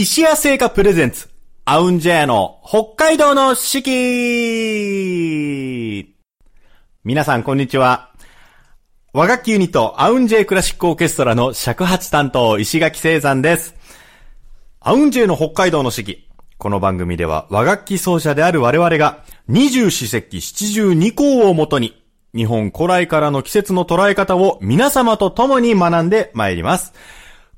石屋製菓プレゼンツ、アウンジェアの北海道の四季皆さんこんにちは。和楽器ユニット、アウンジェイクラシックオーケストラの尺八担当、石垣聖山です。アウンジェイの北海道の四季。この番組では和楽器奏者である我々が二十四節気七十二項をもとに日本古来からの季節の捉え方を皆様と共に学んでまいります。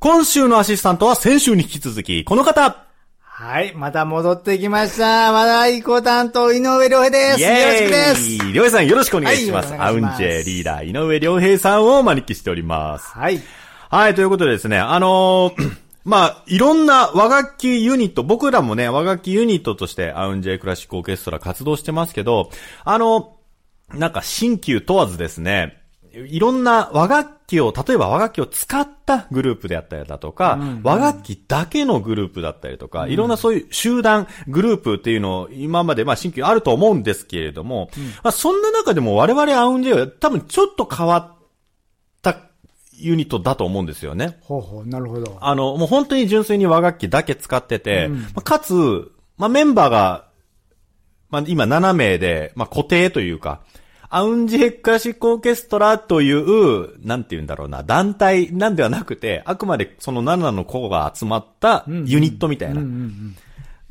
今週のアシスタントは先週に引き続き、この方はい、また戻ってきました。まだいこ担当、井上良平です。よろしくです。良平さんよろしくお願いします。はい、アウンジェリーダー、井上良平さんをお招きしております。はい。はい、ということでですね、あのー まあ、いろんな和楽器ユニット、僕らもね、和楽器ユニットとしてアウンジェイクラシックオーケストラ活動してますけど、あの、なんか新旧問わずですね、いろんな和楽器を、例えば和楽器を使ったグループであったりだとか、うんうん、和楽器だけのグループだったりとか、うん、いろんなそういう集団、グループっていうのを今までまあ新旧あると思うんですけれども、うん、まあそんな中でも我々アウンジェイは多分ちょっと変わったユニットだと思うんですよね。ほうほう、なるほど。あの、もう本当に純粋に和楽器だけ使ってて、うん、まあ、かつ、まあメンバーが、まあ今7名で、まあ固定というか、アウンジェクラシックオーケストラという、なんて言うんだろうな、団体なんではなくて、あくまでその7の子が集まったユニットみたいな。だか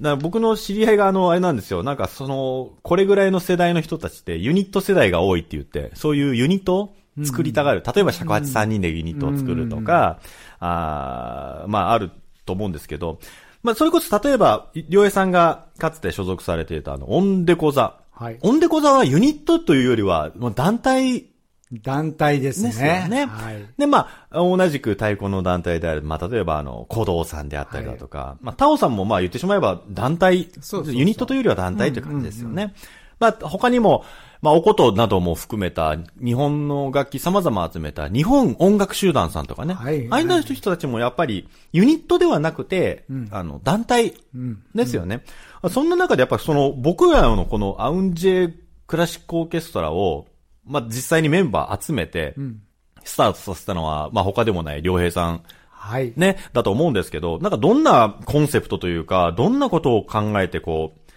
ら僕の知り合いがあの、あれなんですよ。なんかその、これぐらいの世代の人たちってユニット世代が多いって言って、そういうユニットを作りたがる。例えば尺八3人でユニットを作るとか、あまああると思うんですけど、まあそれこそ例えば、りょうえさんがかつて所属されていたあの、オンデコザ。はい。オンデコザはユニットというよりは、もう団体団体ですね。ですよね。はい。で、まあ、同じく太鼓の団体である、まあ、例えば、あの、鼓動さんであったりだとか、はい、まあ、タオさんも、まあ、言ってしまえば、団体そうユニットというよりは団体という感じですよね。うんうんうん、まあ、他にも、まあ、おことなども含めた、日本の楽器様々集めた、日本音楽集団さんとかね。はい、はい。ああいう人たちもやっぱり、ユニットではなくて、うん、あの、団体ですよね。うんそんな中でやっぱその、僕らのこのアウンジェクラシックオーケストラを、まあ、実際にメンバー集めて、スタートさせたのは、まあ、他でもない良平さん。はい。ね、だと思うんですけど、なんかどんなコンセプトというか、どんなことを考えてこう、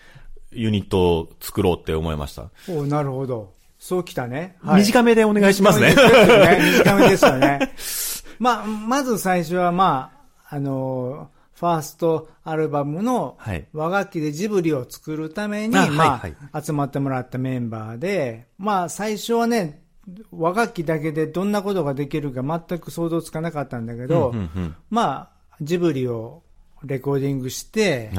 ユニットを作ろうって思いました。おなるほど。そうきたね。はい、短めでお願いしますね。短めですよね。まあ、まず最初はまあ、あのーファーストアルバムの和楽器でジブリを作るために、まあ、集まってもらったメンバーで、まあ、最初はね、和楽器だけでどんなことができるか全く想像つかなかったんだけど、まあ、ジブリをレコーディングして、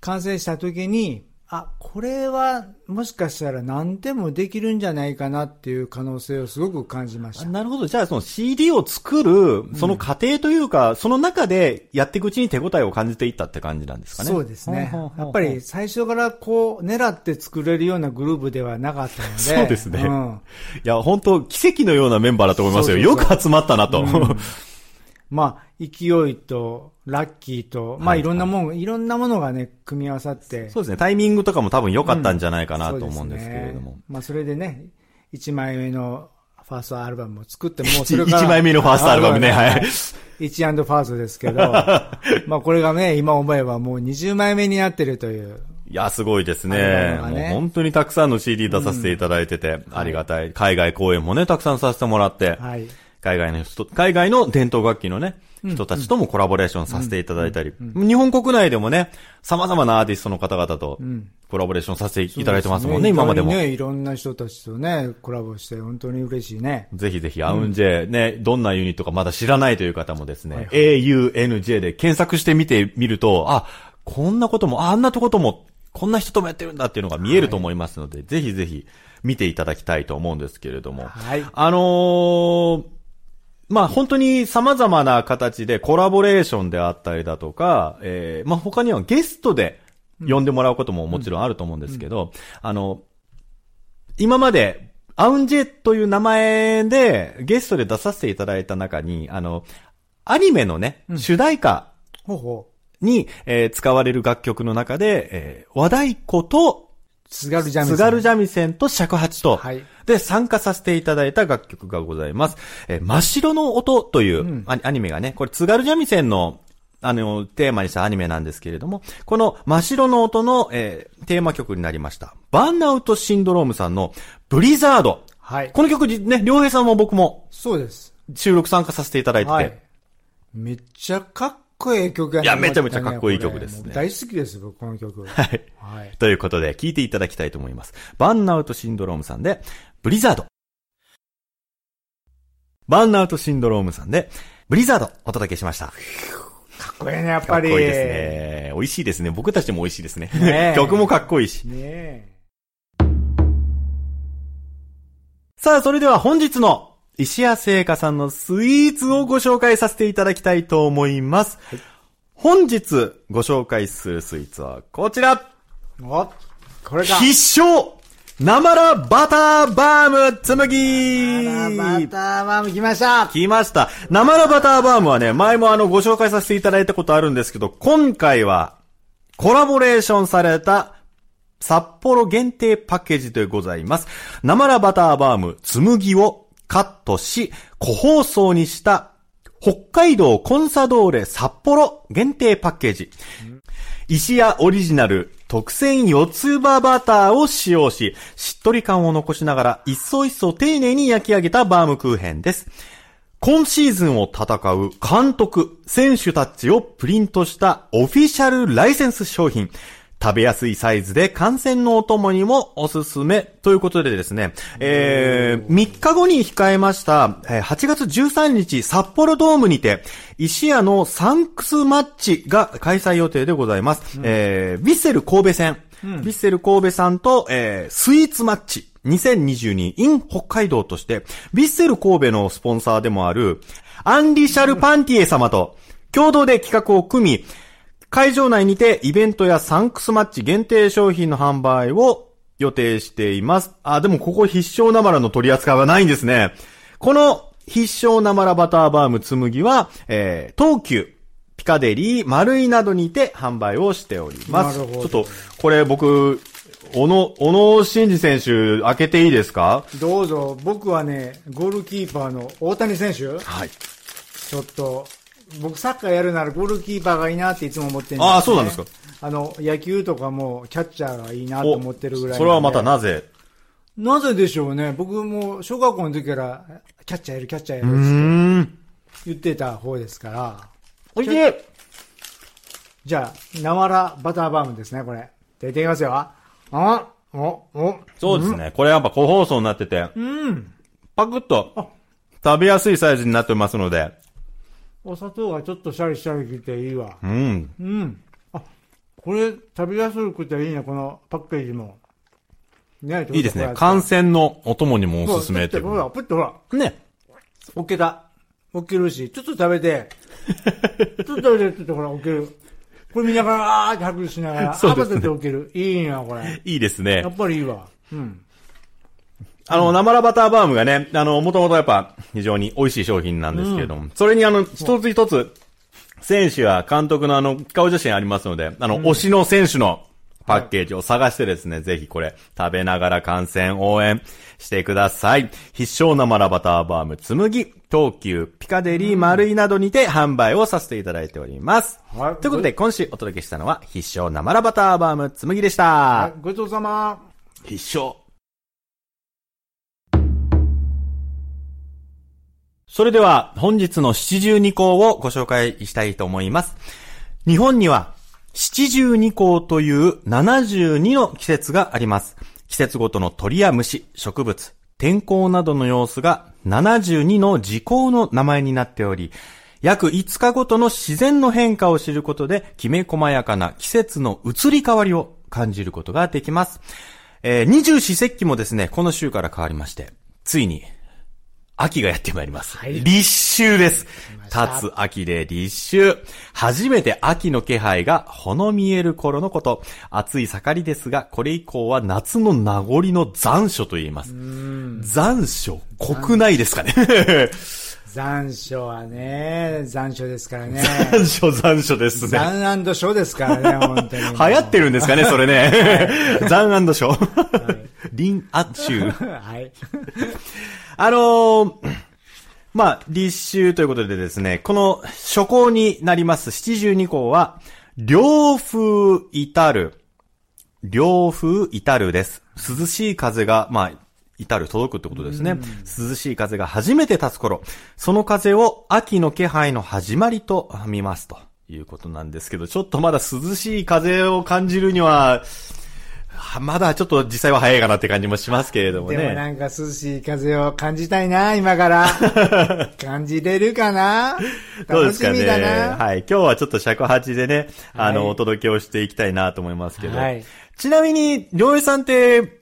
完成した時に、あ、これはもしかしたら何でもできるんじゃないかなっていう可能性をすごく感じました。なるほど。じゃあその CD を作る、その過程というか、うん、その中でやっていくうちに手応えを感じていったって感じなんですかね。そうですね。やっぱり最初からこう狙って作れるようなグループではなかったので。そうですね。うん、いや、本当奇跡のようなメンバーだと思いますよ。そうそうそうよく集まったなと。うんまあ、勢いと、ラッキーと、まあ、いろんなもん、はい、いろんなものがね、組み合わさって。そうですね。タイミングとかも多分良かったんじゃないかな、と思うんですけれども。ね、まあ、それでね、1枚目のファーストアルバムを作って、もうそれから。1枚目のファーストアルバムね、はい。1ファーストですけど、まあこれがね、今思えばもう20枚目になってるという。いや、すごいですね。ねもう本当にたくさんの CD 出させていただいてて、うん、ありがたい。海外公演もね、たくさんさせてもらって、はい、海外の人、海外の伝統楽器のね、人たちともコラボレーションさせていただいたり、日本国内でもね、様々なアーティストの方々とコラボレーションさせていただいてますもんね、ね今までも。ね、いろんな人たちとね、コラボして本当に嬉しいね。ぜひぜひ、アウンジェ、ね、どんなユニットかまだ知らないという方もですね、はいはい、AUNJ で検索してみてみると、あ、こんなことも、あんなとことも、こんな人ともやってるんだっていうのが見えると思いますので、はい、ぜひぜひ見ていただきたいと思うんですけれども。はい。あのーまあ本当に様々な形でコラボレーションであったりだとか、えー、まあ他にはゲストで呼んでもらうことももちろんあると思うんですけど、うん。うん、あの、今までアウンジェという名前でゲストで出させていただいた中に、あの、アニメのね、うん、主題歌に、えー、使われる楽曲の中で、えー、和太鼓と津軽三味線。津軽三味線と尺八と、はい、で、参加させていただいた楽曲がございます。えー、真っ白の音という、うん、アニメがね、これ津軽三味線のあの、テーマにしたアニメなんですけれども、この真っ白の音の、えー、テーマ曲になりました。バーンアウトシンドロームさんのブリザード。はい。この曲ね、良平さんも僕も。そうです。収録参加させていただいてて。はい、めっちゃかっこいい曲やね。いや、めちゃめちゃかっこいい曲ですね。大好きです、僕、この曲。はい。はい。ということで、聴いていただきたいと思います。バーンアウトシンドロームさんで、ブリザード。バーンアウトシンドロームさんで、ブリザードお届けしました。かっこいいね、やっぱり。かっこいいですね。美味しいですね。僕たちも美味しいですね。ね 曲もかっこいいし。ねさあ、それでは本日の石屋製菓さんのスイーツをご紹介させていただきたいと思います。はい、本日ご紹介するスイーツはこちら。お、これが。必勝生らバターバーム紬生バターバーム来ました来ました。生らバターバームはね、前もあのご紹介させていただいたことあるんですけど、今回はコラボレーションされた札幌限定パッケージでございます。生らバターバーム紬をカットし、個包装にした北海道コンサドーレ札幌限定パッケージ。石屋オリジナル特選四つ葉バターを使用し、しっとり感を残しながら一層一層丁寧に焼き上げたバームクーヘンです。今シーズンを戦う監督、選手たちをプリントしたオフィシャルライセンス商品。食べやすいサイズで感染のお供にもおすすめということでですね、えー、3日後に控えました、8月13日札幌ドームにて、石屋のサンクスマッチが開催予定でございます。うん、えー、ヴィッセル神戸戦、うん、ヴィッセル神戸さんと、えー、スイーツマッチ。2022 in 北海道として、ヴィッセル神戸のスポンサーでもある、アンリシャルパンティエ様と共同で企画を組み、会場内にてイベントやサンクスマッチ限定商品の販売を予定しています。あ、でもここ必勝なまらの取り扱いはないんですね。この必勝なまらバターバーム紬は、えー、東急、ピカデリー、丸いなどにて販売をしております。ちょっと、これ僕、小野、小野伸二選手、開けていいですか？どうぞ。僕はね、ゴールキーパーの大谷選手はい。ちょっと、僕サッカーやるならゴールキーパーがいいなっていつも思ってるんです、ね、ああ、そうなんですか。あの、野球とかもキャッチャーがいいなと思ってるぐらい。それはまたなぜ？なぜでしょうね。僕も小学校の時からキャッチャーやる、キャッチャーやるって言ってた方ですから。おいしいじゃあ、なわらバターバームですね、これ。出てきますよ。あお、お。そうですね。うん、これやっぱ個包装になってて。うん。パクッと食べやすいサイズになってますので。お砂糖がちょっとシャリシャリきていいわ。うん。うん。あ、これ食べやすくていいね、このパッケージも。ね、いいですね。感染のお供にもおすすめって。ほら、プッとほら。ね。おけた。おけるし、ちょっと食べて。ちょっと食べて、ちょっとほら、おける。これ見ながら、あーって拍手しながら、そうですね。てておける。いいんや、これ。いいですね。やっぱりいいわ。うん。あの、生ラバターバームがね、あの、もともとやっぱ非常に美味しい商品なんですけれども、うん、それにあの、一つ一つ、選手や監督のあの、顔写真ありますので、あの、うん、推しの選手のパッケージを探してですね、はい、ぜひこれ、食べながら観戦応援してください。必勝生ラバターバーム紬、東急、ピカデリー、丸いなどにて販売をさせていただいております。はい、ということで、今週お届けしたのは、必勝生ラバターバーム紬でした。はい、ごちそうさま。必勝。それでは本日の七十二項をご紹介したいと思います。日本には七十二項という72の季節があります。季節ごとの鳥や虫、植物、天候などの様子が72の時効の名前になっており、約5日ごとの自然の変化を知ることで、きめ細やかな季節の移り変わりを感じることができます。えー、二十四節気もですね、この週から変わりまして、ついに秋がやってまいります。はい、立秋です。立つ秋で立秋。初めて秋の気配がほの見える頃のこと。暑い盛りですが、これ以降は夏の名残の残暑と言います。残暑、国内ですかね。残暑はね、残暑ですからね。残暑、残暑ですね。残暑ですからね、本当に。流行ってるんですかね、それね。残暑。林アチュ はい。あのー、まあ、立秋ということでですね、この初項になります七十二項は、涼風至る。涼風至るです。涼しい風が、まあ、至る届くってことですね。涼しい風が初めて立つ頃、その風を秋の気配の始まりと見ますということなんですけど、ちょっとまだ涼しい風を感じるには、まだちょっと実際は早いかなって感じもしますけれどもね。でもなんか涼しい風を感じたいな、今から。感じれるかな？楽しみだな。はい。今日はちょっと尺八でね、あの、はい、お届けをしていきたいなと思いますけど。はい。ちなみに、りょうえさんって、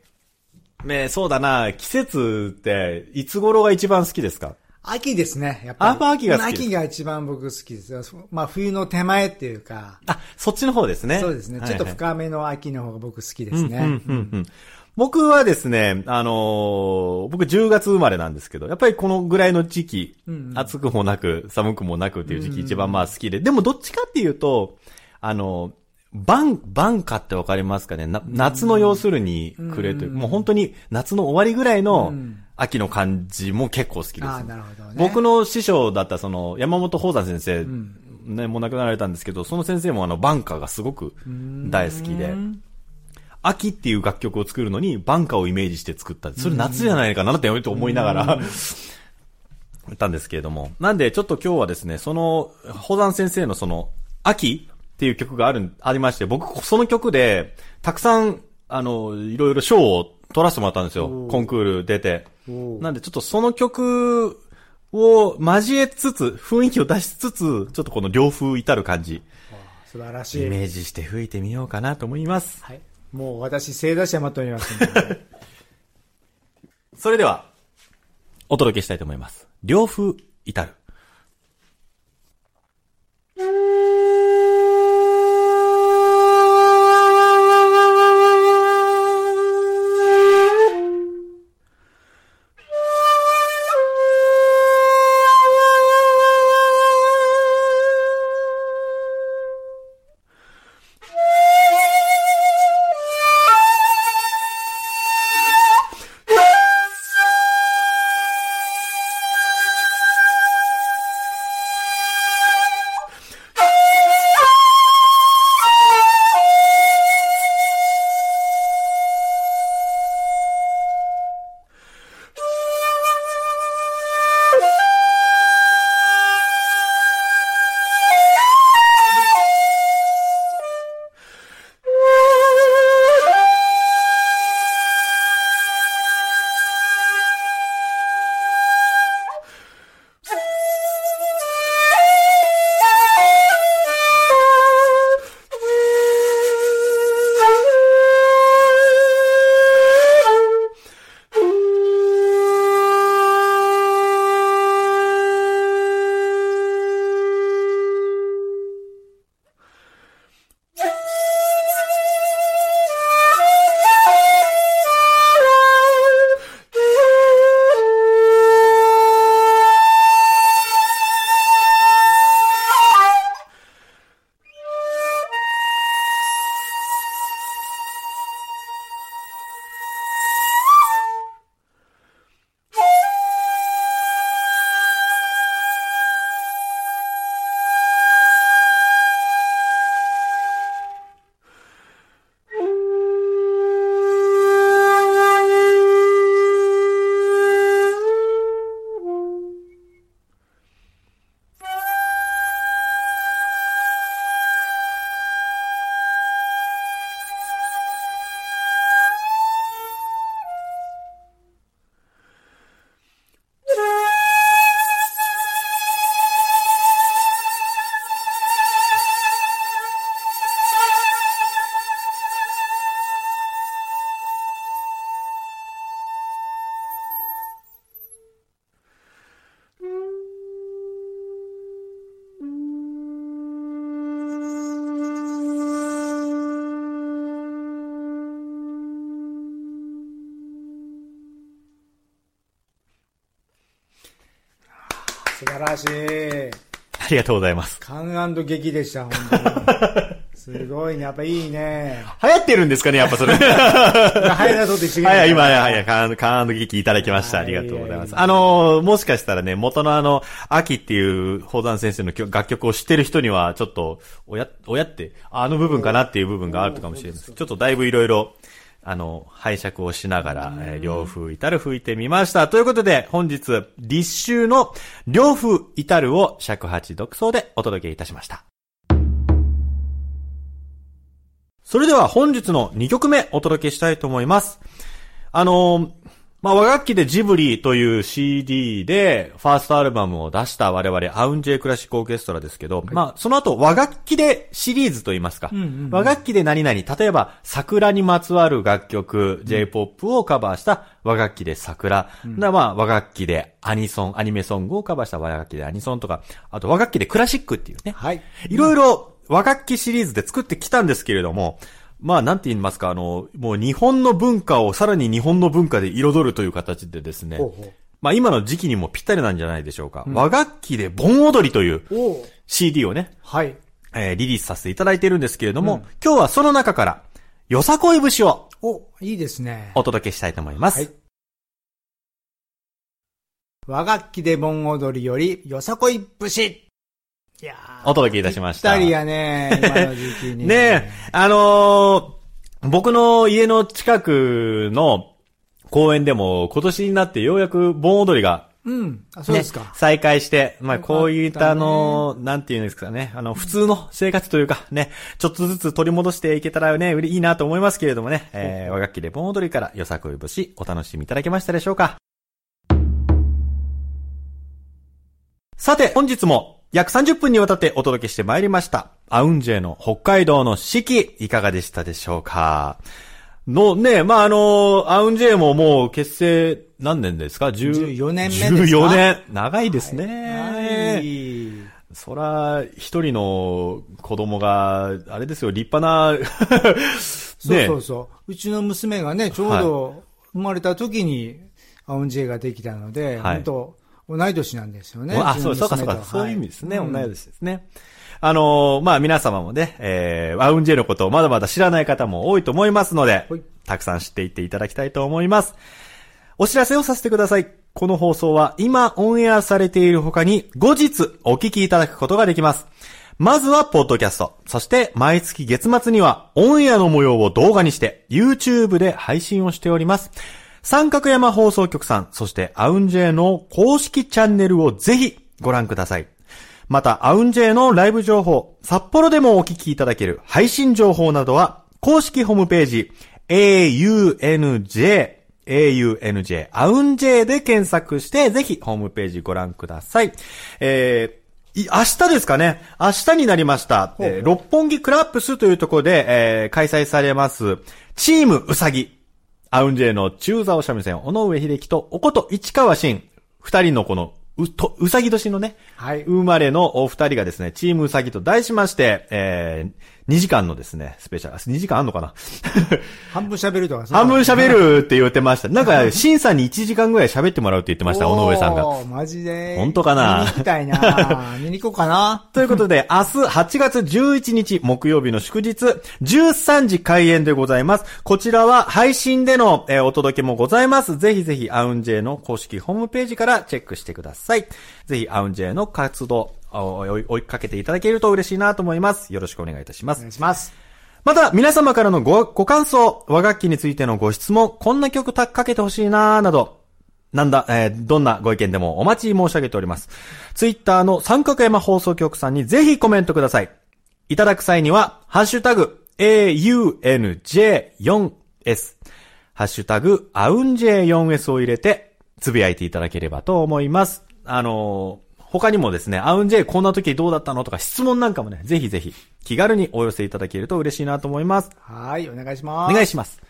ねそうだな、季節って、いつ頃が一番好きですか？秋ですね、やっぱり。あ、秋が好き秋が一番僕好きですよ。まあ冬の手前っていうか。あ、そっちの方ですね。そうですね。ちょっと深めの秋の方が僕好きですね。僕はですね、あのー、僕10月生まれなんですけど、やっぱりこのぐらいの時期、うんうん、暑くもなく、寒くもなくっていう時期一番まあ好きで、でもどっちかっていうと、あのー、バン、バンカってわかりますかね？夏の要するにくれという、もう本当に夏の終わりぐらいの秋の感じも結構好きです。あなるほどね。僕の師匠だったその山本宝山先生、うん、ね、もう亡くなられたんですけど、その先生もあのバンカがすごく大好きで、秋っていう楽曲を作るのにバンカをイメージして作った。それ夏じゃないかなって思いながら、たんですけれども。なんでちょっと今日はですね、その、宝山先生のその、秋っていう曲がある、ありまして、僕、その曲で、たくさん、あの、いろいろ賞を取らせてもらったんですよ。コンクール出て。なんで、ちょっとその曲を交えつつ、雰囲気を出しつつ、ちょっとこの両風至る感じ。素晴らしい。イメージして吹いてみようかなと思います。はい。もう私、正座者まといます、それでは、お届けしたいと思います。両風至る。晴らしい。ありがとうございます。勘劇でした、本当に。素 すごいね。やっぱいいね。流行ってるんですかね、やっぱそれ。流行らそうと一 はい、今、はい、カーン、カーン聞きいただきました。ありがとうございます。あの、もしかしたらね、元のあの、秋っていう宝山先生の楽曲を知ってる人には、ちょっと、おや、おやって、あの部分かなっていう部分があるかもしれないです。ちょっとだいぶいろいろ、あの、拝借をしながら、えー、両風至る吹いてみました。ということで、本日、立秋の両風至るを尺八独奏でお届けいたしました。それでは本日の2曲目お届けしたいと思います。あのまあ、和楽器でジブリという CD で、ファーストアルバムを出した我々、アウンジェイクラシックオーケストラですけど、はい、まあ、その後、和楽器でシリーズと言いますか、うんうんうん、和楽器で何々、例えば、桜にまつわる楽曲、J-POP をカバーした和楽器で桜、うん、まあ、和楽器でアニソン、アニメソングをカバーした和楽器でアニソンとか、あと和楽器でクラシックっていうね、はい。いろいろ和楽器シリーズで作ってきたんですけれども、まあ、なんて言いますか、あの、もう日本の文化をさらに日本の文化で彩るという形でですね、ほうほうまあ今の時期にもぴったりなんじゃないでしょうか。うん、和楽器で盆踊りという CD をね、はい。えー、リリースさせていただいているんですけれども、うん、今日はその中から、よさこい節を、お、いいですね。お届けしたいと思います。はい。和楽器で盆踊りより、よさこい節。いやお届けいたしました。ぴったりやね、今の時期に。ねあのー、僕の家の近くの公園でも今年になってようやく盆踊りがうん。あ、そうですか。ね、再開して、まあ、こういったあの、なんていうんですかね、あの、普通の生活というか、ね、ちょっとずつ取り戻していけたらね、いいなと思いますけれどもね、えー、和楽器で盆踊りからよさこい節お楽しみいただけましたでしょうか。さて、本日も約30分にわたってお届けしてまいりました。アウンジェの北海道の四季、いかがでしたでしょうか？の、ね、まあ、あの、アウンジェももう結成何年ですか ?14 年目ですか ?14 年。長いですね。はい。そら、一人の子供が、あれですよ、立派な そうそうそう。うちの娘がね、ちょうど生まれた時にアウンジェができたので、はい、本当同い年なんですよね。あ、そう、そうかそうか、そういう意味ですね。同い年ですね。あのー、まあ、皆様もね、えー、ワウンジェのことをまだまだ知らない方も多いと思いますので、たくさん知っていっていただきたいと思います。お知らせをさせてください。この放送は今オンエアされている他に後日お聞きいただくことができます。まずは、ポッドキャスト。そして、毎月月末には、オンエアの模様を動画にして、YouTube で配信をしております。三角山放送局さん、そしてアウンジェイの公式チャンネルをぜひご覧ください。また、アウンジェイのライブ情報、札幌でもお聞きいただける配信情報などは、公式ホームページ、aunj、aunj、アウンジェイで検索して、ぜひホームページご覧ください。えー明日ですかね。明日になりました。えー、六本木クラップスというところで、えー、開催されます、チームうさぎ。アウンジェイの中座お三味線、尾上秀樹と、おこと市川新、二人のこの、う、と、うさぎ年のね、はい。生まれのお二人がですね、チームうさぎと題しまして、えー、2時間のですね、スペシャル、2時間あんのかな？半分喋るとか半分喋るって言ってました。なんか、審査に1時間ぐらい喋ってもらうって言ってました、尾上さんが。マジで本当かな？見に行きたいな 見に行こうかなということで、明日8月11日木曜日の祝日、13時開演でございます。こちらは配信での、えー、お届けもございます。ぜひぜひ、アウンジェイの公式ホームページからチェックしてください。ぜひ、アウンジェイの活動、追いかけていただけると嬉しいなと思います。よろしくお願いいたします。お願いします。また、皆様からのご、ご感想、和楽器についてのご質問、こんな曲たかけてほしいななど、なんだ、えー、どんなご意見でもお待ち申し上げております。ツイッターの三角山放送局さんにぜひコメントください。いただく際には、ハッシュタグ、aunj4s、ハッシュタグ、アウンジェ 4s を入れて、つぶやいていただければと思います。あの他にもですね、アウンジェイこんな時どうだったのとか質問なんかもね、ぜひぜひ気軽にお寄せいただけると嬉しいなと思います。はい、お願いします。お願いします。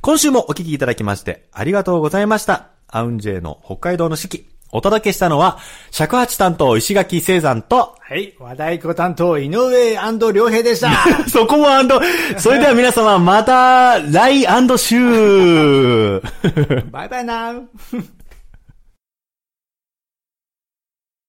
今週もお聞きいただきましてありがとうございました。アウンジェイの北海道の四季。お届けしたのは、尺八担当石垣聖山と、はい、和太鼓担当井上良平でした。そこもアンド、それでは皆様また来週 バイバイな